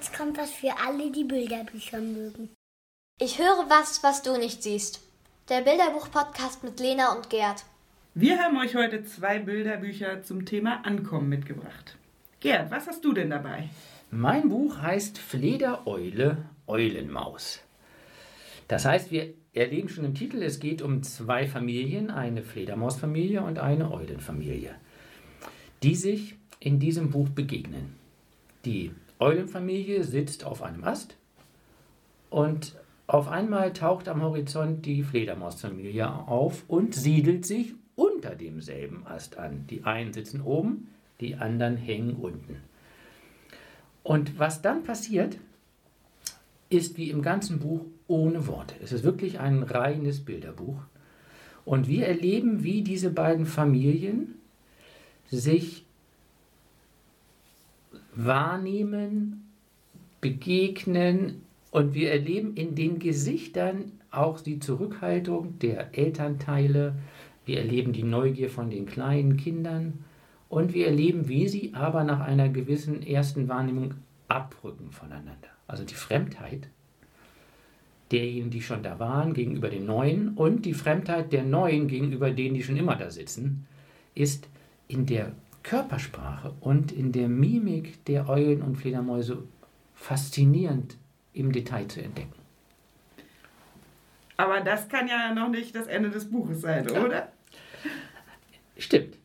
jetzt kommt was für alle, die Bilderbücher mögen. Ich höre was, was du nicht siehst. Der Bilderbuch-Podcast mit Lena und Gerd. Wir haben euch heute zwei Bilderbücher zum Thema Ankommen mitgebracht. Gerd, was hast du denn dabei? Mein Buch heißt Fledereule, Eulenmaus. Das heißt, wir erleben schon im Titel, es geht um zwei Familien, eine Fledermausfamilie und eine Eulenfamilie, die sich in diesem Buch begegnen. Die Eulenfamilie sitzt auf einem Ast und auf einmal taucht am Horizont die Fledermausfamilie auf und siedelt sich unter demselben Ast an. Die einen sitzen oben, die anderen hängen unten. Und was dann passiert, ist wie im ganzen Buch ohne Worte. Es ist wirklich ein reines Bilderbuch. Und wir erleben, wie diese beiden Familien sich wahrnehmen, begegnen und wir erleben in den Gesichtern auch die Zurückhaltung der Elternteile, wir erleben die Neugier von den kleinen Kindern und wir erleben, wie sie aber nach einer gewissen ersten Wahrnehmung abrücken voneinander. Also die Fremdheit derjenigen, die schon da waren, gegenüber den Neuen und die Fremdheit der Neuen gegenüber denen, die schon immer da sitzen, ist in der Körpersprache und in der Mimik der Eulen und Fledermäuse faszinierend im Detail zu entdecken. Aber das kann ja noch nicht das Ende des Buches sein, ja. oder? Stimmt.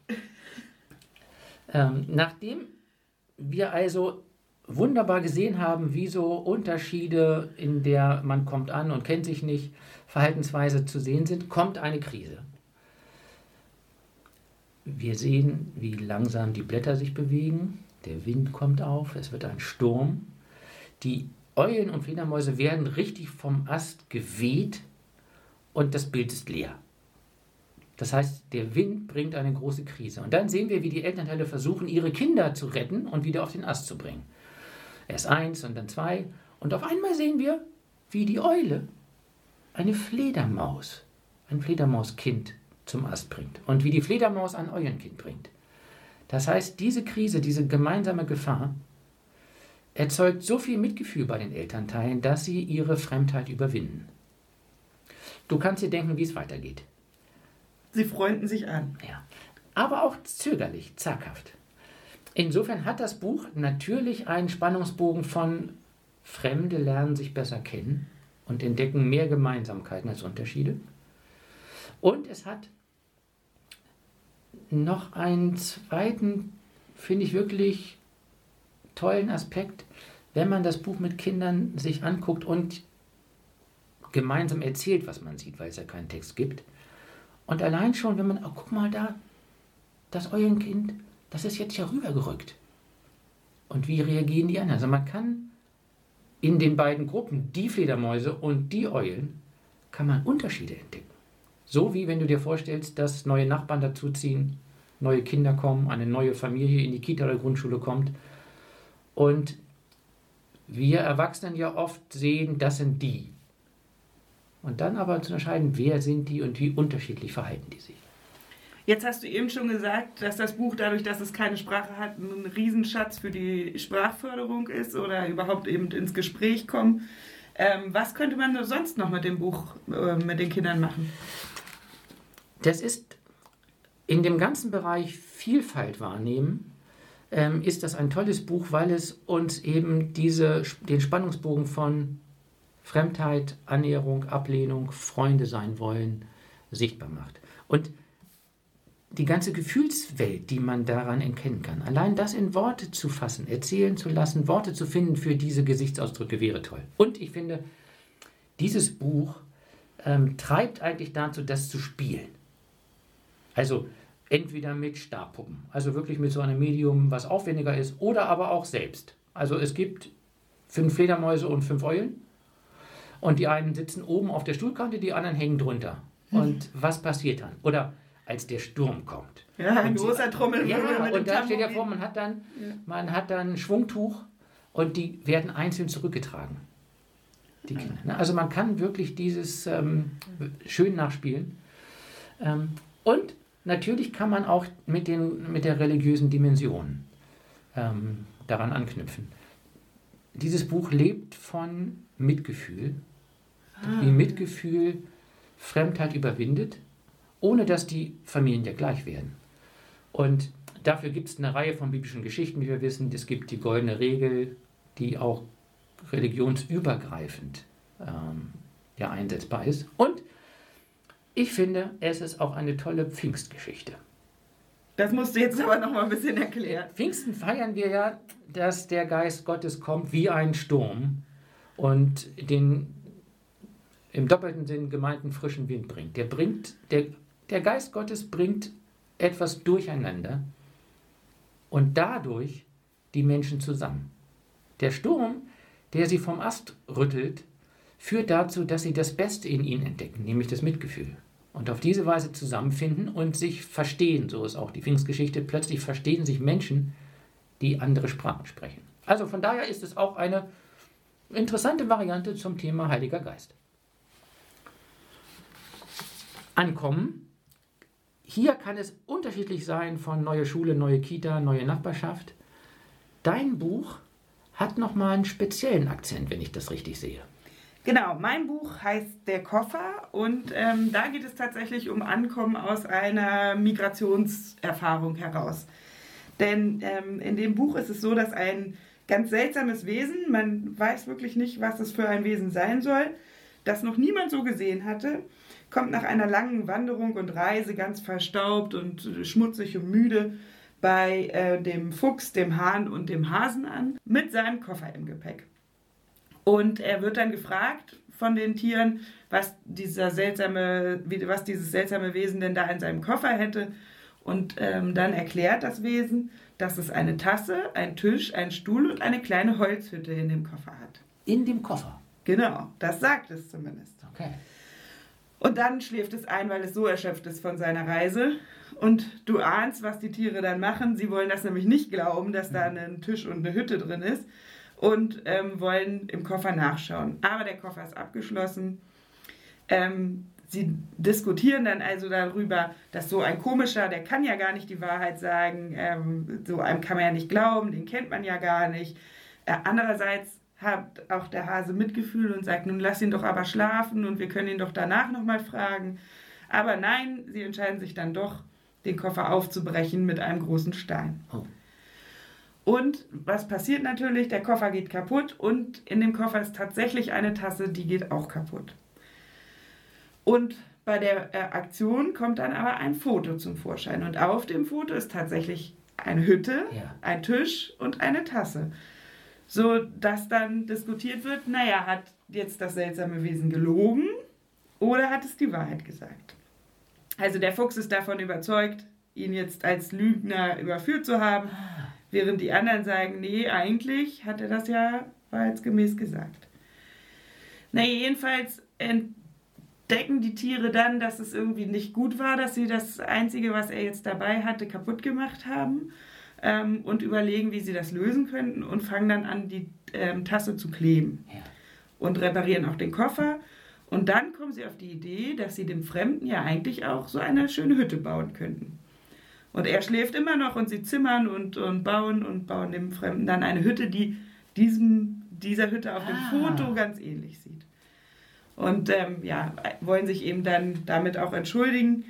ähm, nachdem wir also wunderbar gesehen haben, wie so Unterschiede, in der man kommt an und kennt sich nicht, Verhaltensweise zu sehen sind, kommt eine Krise. Wir sehen, wie langsam die Blätter sich bewegen, der Wind kommt auf, es wird ein Sturm. Die Eulen und Fledermäuse werden richtig vom Ast geweht und das Bild ist leer. Das heißt, der Wind bringt eine große Krise. Und dann sehen wir, wie die Elternteile versuchen, ihre Kinder zu retten und wieder auf den Ast zu bringen. Erst eins und dann zwei. Und auf einmal sehen wir, wie die Eule eine Fledermaus, ein Fledermauskind zum Ast bringt. Und wie die Fledermaus ein Eulenkind bringt. Das heißt, diese Krise, diese gemeinsame Gefahr erzeugt so viel Mitgefühl bei den Elternteilen, dass sie ihre Fremdheit überwinden. Du kannst dir denken, wie es weitergeht. Sie freunden sich an. Ja. Aber auch zögerlich, zaghaft. Insofern hat das Buch natürlich einen Spannungsbogen von Fremde lernen sich besser kennen und entdecken mehr Gemeinsamkeiten als Unterschiede. Und es hat noch einen zweiten, finde ich wirklich tollen Aspekt, wenn man das Buch mit Kindern sich anguckt und gemeinsam erzählt, was man sieht, weil es ja keinen Text gibt. Und allein schon, wenn man, oh, guck mal da, das Eulenkind, das ist jetzt ja rübergerückt. Und wie reagieren die anderen? Also man kann in den beiden Gruppen, die Fledermäuse und die Eulen, kann man Unterschiede entdecken. So wie wenn du dir vorstellst, dass neue Nachbarn dazuziehen, neue Kinder kommen, eine neue Familie in die Kita oder Grundschule kommt. Und wir Erwachsenen ja oft sehen, das sind die. Und dann aber zu entscheiden, wer sind die und wie unterschiedlich verhalten die sich. Jetzt hast du eben schon gesagt, dass das Buch dadurch, dass es keine Sprache hat, ein Riesenschatz für die Sprachförderung ist oder überhaupt eben ins Gespräch kommen. Ähm, was könnte man sonst noch mit dem Buch äh, mit den Kindern machen? Das ist in dem ganzen Bereich Vielfalt wahrnehmen, ähm, ist das ein tolles Buch, weil es uns eben diese, den Spannungsbogen von Fremdheit, Annäherung, Ablehnung, Freunde sein wollen, sichtbar macht. Und die ganze Gefühlswelt, die man daran erkennen kann. Allein das in Worte zu fassen, erzählen zu lassen, Worte zu finden für diese Gesichtsausdrücke wäre toll. Und ich finde, dieses Buch ähm, treibt eigentlich dazu, das zu spielen. Also entweder mit Stabpuppen, also wirklich mit so einem Medium, was aufwendiger ist, oder aber auch selbst. Also es gibt fünf Fledermäuse und fünf Eulen. Und die einen sitzen oben auf der Stuhlkante, die anderen hängen drunter. Und was passiert dann? Oder als der Sturm kommt. Ja, ein großer Trommel. Ja, und da steht ja vor, man hat dann, man hat dann ein Schwungtuch und die werden einzeln zurückgetragen. Die Kinder. Ne? Also man kann wirklich dieses ähm, schön nachspielen. Ähm, und natürlich kann man auch mit, den, mit der religiösen Dimension ähm, daran anknüpfen. dieses Buch lebt von Mitgefühl. Wie Mitgefühl Fremdheit überwindet, ohne dass die Familien ja gleich werden. Und dafür gibt es eine Reihe von biblischen Geschichten, wie wir wissen. Es gibt die goldene Regel, die auch religionsübergreifend ähm, ja einsetzbar ist. Und ich finde, es ist auch eine tolle Pfingstgeschichte. Das musst du jetzt aber noch mal ein bisschen erklären. Pfingsten feiern wir ja, dass der Geist Gottes kommt wie ein Sturm und den im doppelten Sinn gemeinten frischen Wind bringt. Der bringt, der, der Geist Gottes bringt etwas durcheinander und dadurch die Menschen zusammen. Der Sturm, der sie vom Ast rüttelt, führt dazu, dass sie das Beste in ihnen entdecken, nämlich das Mitgefühl. Und auf diese Weise zusammenfinden und sich verstehen, so ist auch die Pfingstgeschichte, plötzlich verstehen sich Menschen, die andere Sprachen sprechen. Also von daher ist es auch eine interessante Variante zum Thema Heiliger Geist. Ankommen. Hier kann es unterschiedlich sein von neue Schule, neue Kita, neue Nachbarschaft. Dein Buch hat nochmal einen speziellen Akzent, wenn ich das richtig sehe. Genau, mein Buch heißt Der Koffer und ähm, da geht es tatsächlich um Ankommen aus einer Migrationserfahrung heraus. Denn ähm, in dem Buch ist es so, dass ein ganz seltsames Wesen, man weiß wirklich nicht, was es für ein Wesen sein soll, das noch niemand so gesehen hatte, kommt nach einer langen Wanderung und Reise ganz verstaubt und schmutzig und müde bei äh, dem Fuchs, dem Hahn und dem Hasen an, mit seinem Koffer im Gepäck. Und er wird dann gefragt von den Tieren, was, dieser seltsame, was dieses seltsame Wesen denn da in seinem Koffer hätte. Und ähm, dann erklärt das Wesen, dass es eine Tasse, ein Tisch, ein Stuhl und eine kleine Holzhütte in dem Koffer hat. In dem Koffer. Genau, das sagt es zumindest. Okay. Und dann schläft es ein, weil es so erschöpft ist von seiner Reise. Und du ahnst, was die Tiere dann machen. Sie wollen das nämlich nicht glauben, dass da ein Tisch und eine Hütte drin ist und ähm, wollen im Koffer nachschauen. Aber der Koffer ist abgeschlossen. Ähm, sie diskutieren dann also darüber, dass so ein komischer, der kann ja gar nicht die Wahrheit sagen, ähm, so einem kann man ja nicht glauben, den kennt man ja gar nicht. Äh, andererseits hat auch der Hase Mitgefühl und sagt, nun lass ihn doch aber schlafen und wir können ihn doch danach nochmal fragen. Aber nein, sie entscheiden sich dann doch, den Koffer aufzubrechen mit einem großen Stein. Oh. Und was passiert natürlich? Der Koffer geht kaputt und in dem Koffer ist tatsächlich eine Tasse, die geht auch kaputt. Und bei der äh, Aktion kommt dann aber ein Foto zum Vorschein. Und auf dem Foto ist tatsächlich eine Hütte, Ja. ein Tisch und eine Tasse. So dass dann diskutiert wird, naja, hat jetzt das seltsame Wesen gelogen oder hat es die Wahrheit gesagt? Also der Fuchs ist davon überzeugt, ihn jetzt als Lügner überführt zu haben, während die anderen sagen, nee, eigentlich hat er das ja wahrheitsgemäß gesagt. Na jedenfalls entdecken die Tiere dann, dass es irgendwie nicht gut war, dass sie das Einzige, was er jetzt dabei hatte, kaputt gemacht haben ähm, und überlegen, wie sie das lösen könnten und fangen dann an, die ähm, Tasse zu kleben Ja. und reparieren auch den Koffer. Und dann kommen sie auf die Idee, dass sie dem Fremden ja eigentlich auch so eine schöne Hütte bauen könnten. Und er schläft immer noch und sie zimmern und, und bauen und bauen dem Fremden dann eine Hütte, die diesem, dieser Hütte auf dem Ah. Foto ganz ähnlich sieht. Und ähm, ja, wollen sich eben dann damit auch entschuldigen.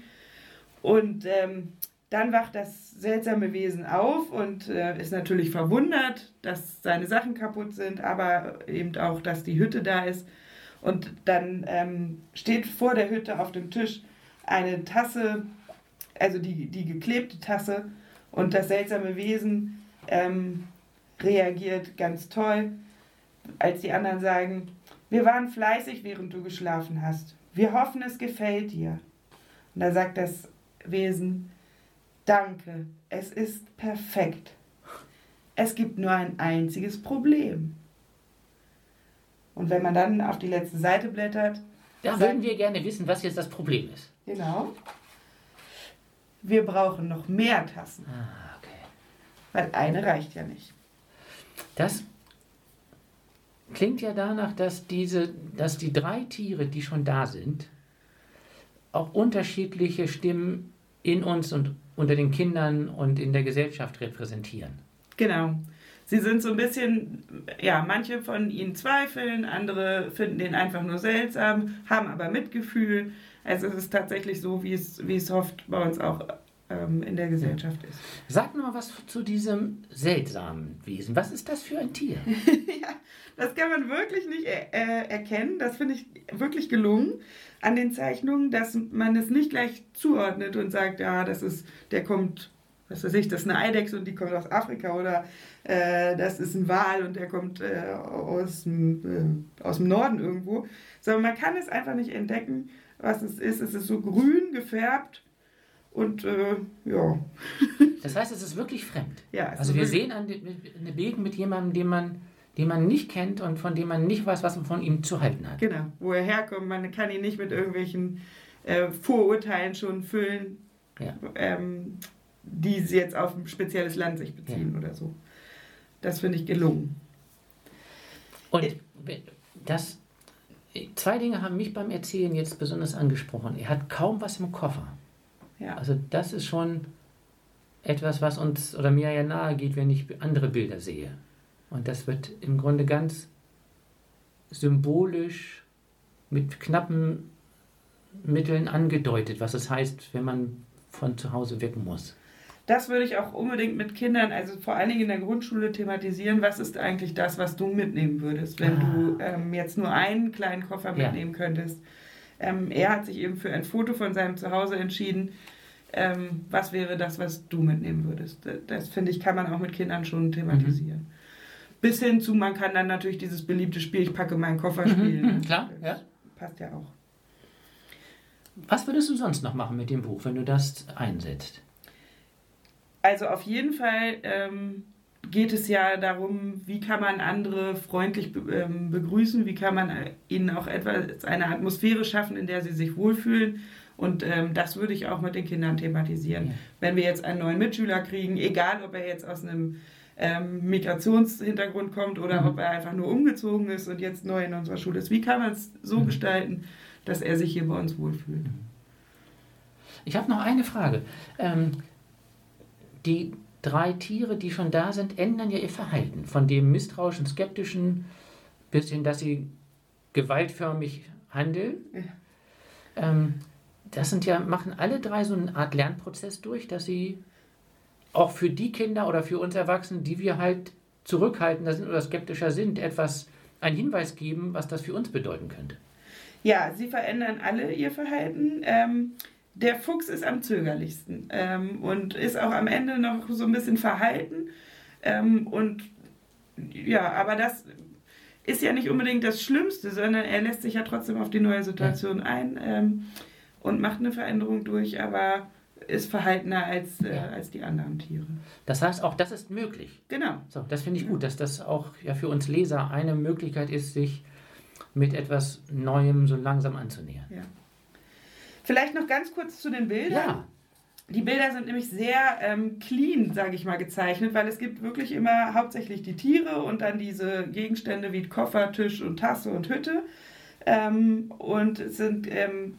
Und ähm, dann wacht das seltsame Wesen auf und äh, ist natürlich verwundert, dass seine Sachen kaputt sind, aber eben auch, dass die Hütte da ist. Und dann ähm, steht vor der Hütte auf dem Tisch eine Tasse, also die, die geklebte Tasse. Und das seltsame Wesen ähm, reagiert ganz toll, als die anderen sagen, wir waren fleißig, während du geschlafen hast. Wir hoffen, es gefällt dir. Und da sagt das Wesen, danke, es ist perfekt. Es gibt nur ein einziges Problem. Und wenn man dann auf die letzte Seite blättert, Da würden wir gerne wissen, was jetzt das Problem ist. genau, wir brauchen noch mehr Tassen, Ah, okay. weil eine reicht ja nicht. Das klingt ja danach, dass, diese, dass die drei Tiere, die schon da sind, auch unterschiedliche Stimmen in uns und unter den Kindern und in der Gesellschaft repräsentieren. Genau. sie sind so ein bisschen, ja, manche von ihnen zweifeln, andere finden den einfach nur seltsam, haben aber Mitgefühl. Also es ist tatsächlich so, wie es, wie es oft bei uns auch ähm, in der Gesellschaft ist. Sag mal was zu diesem seltsamen Wesen. Was ist das für ein Tier? ja, das kann man wirklich nicht er äh, erkennen. Das finde ich wirklich gelungen an den Zeichnungen, dass man es nicht gleich zuordnet und sagt, ja, das ist, der kommt, was weiß ich, das ist eine Eidechse und die kommt aus Afrika oder äh, das ist ein Wal und der kommt äh, aus, dem, äh, aus dem Norden irgendwo. Sondern man kann es einfach nicht entdecken, was es ist. Es ist so grün gefärbt und äh, ja. Das heißt, es ist wirklich fremd. Ja, also wir sehen eine, Bild mit jemandem, den man, den man nicht kennt und von dem man nicht weiß, was man von ihm zu halten hat. Genau, wo er herkommt. Man kann ihn nicht mit irgendwelchen äh, Vorurteilen schon füllen, Ja. ähm, die sie jetzt auf ein spezielles Land sich beziehen oder so. Das finde ich gelungen. Und das, zwei Dinge haben mich beim Erzählen jetzt besonders angesprochen. Er hat kaum was im Koffer. Ja. Also das ist schon etwas, was uns oder mir ja nahe geht, wenn ich andere Bilder sehe. Und das wird im Grunde ganz symbolisch mit knappen Mitteln angedeutet, was es heißt, wenn man von zu Hause weg muss. Das würde ich auch unbedingt mit Kindern, also vor allen Dingen in der Grundschule thematisieren. Was ist eigentlich das, was du mitnehmen würdest, wenn Ah. du ähm, jetzt nur einen kleinen Koffer Ja. mitnehmen könntest? Ähm, er hat sich eben für ein Foto von seinem Zuhause entschieden. Ähm, was wäre das, was du mitnehmen würdest? Das, das finde ich, kann man auch mit Kindern schon thematisieren. Bis hin zu, man kann dann natürlich dieses beliebte Spiel, ich packe meinen Koffer spielen. mhm, klar, ja. Passt ja auch. Was würdest du sonst noch machen mit dem Buch, wenn du das einsetzt? Also auf jeden Fall ähm, geht es ja darum, wie kann man andere freundlich ähm, begrüßen, wie kann man äh, ihnen auch etwas, eine Atmosphäre schaffen, in der sie sich wohlfühlen. Und ähm, das würde ich auch mit den Kindern thematisieren. Ja. Wenn wir jetzt einen neuen Mitschüler kriegen, egal ob er jetzt aus einem ähm, Migrationshintergrund kommt oder Mhm. ob er einfach nur umgezogen ist und jetzt neu in unserer Schule ist, wie kann man es so Mhm. gestalten, dass er sich hier bei uns wohlfühlt? Ich habe noch eine Frage. Ähm, die drei Tiere, die schon da sind, ändern ja ihr Verhalten. Von dem misstrauischen, skeptischen bis hin, dass sie gewaltförmig handeln. Ähm, das sind ja, machen alle drei so eine Art Lernprozess durch, dass sie auch für die Kinder oder für uns Erwachsene, die wir halt zurückhaltender sind oder skeptischer sind, etwas einen Hinweis geben, was das für uns bedeuten könnte. Ja, sie verändern alle ihr Verhalten. Ähm, der Fuchs ist am zögerlichsten ähm, und ist auch am Ende noch so ein bisschen verhalten. Ähm, und ja, aber das ist ja nicht unbedingt das Schlimmste, sondern er lässt sich ja trotzdem auf die neue Situation ein ähm, und macht eine Veränderung durch, aber ist verhaltener als, äh, Ja. als die anderen Tiere. Das heißt, auch das ist möglich. Genau. So, das finde ich gut, dass das auch ja für uns Leser eine Möglichkeit ist, sich mit etwas Neuem so langsam anzunähern. Vielleicht noch ganz kurz zu den Bildern. Ja, Die Bilder sind nämlich sehr ähm, clean, sage ich mal, gezeichnet, weil es gibt wirklich immer hauptsächlich die Tiere und dann diese Gegenstände wie Koffer, Tisch und Tasse und Hütte. Ähm, und es sind ähm,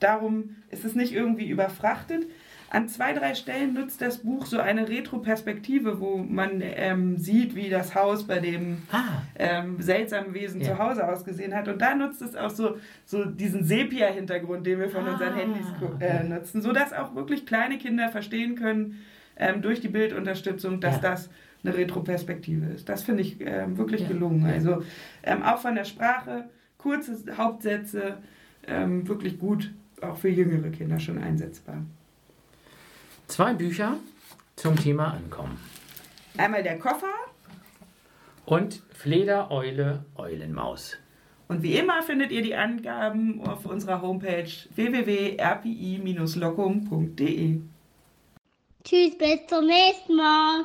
darum ist es nicht irgendwie überfrachtet. An zwei, drei Stellen nutzt das Buch so eine Retroperspektive, wo man ähm, sieht, wie das Haus bei dem ah, ähm, seltsamen Wesen Ja. zu Hause ausgesehen hat. Und da nutzt es auch so, so diesen Sepia-Hintergrund, den wir von unseren Ah, Handys gu- äh, nutzen, sodass auch wirklich kleine Kinder verstehen können ähm, durch die Bildunterstützung, dass Ja. das eine Retroperspektive ist. Das finde ich ähm, wirklich Ja. gelungen. Also ähm, auch von der Sprache, kurze Hauptsätze, ähm, wirklich gut, auch für jüngere Kinder schon einsetzbar. Zwei Bücher zum Thema Ankommen. Einmal der Koffer Und Fleder, Eule, Eulenmaus. Und wie immer findet ihr die Angaben auf unserer Homepage www.rpi-locum.de. Tschüss, bis zum nächsten Mal.